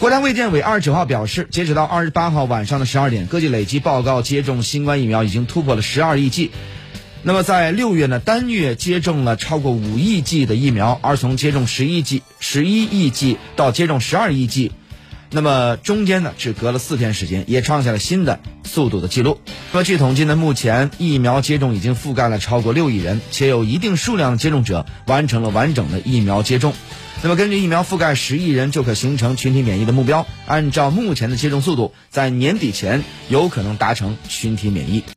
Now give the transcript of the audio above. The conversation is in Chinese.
国家卫健委二十九号表示，截止到二十八号晚上的十二点，各地累计报告接种新冠疫苗已经突破了十二亿剂。那么在六月呢，单月接种了超过五亿剂的疫苗，而从接种十亿剂、十一亿剂到接种十二亿剂，那么中间呢只隔了四天时间，也创下了新的速度的记录。那么据统计呢，目前疫苗接种已经覆盖了超过六亿人，且有一定数量的接种者完成了完整的疫苗接种。那么根据疫苗覆盖十亿人就可形成群体免疫的目标，按照目前的接种速度，在年底前有可能达成群体免疫。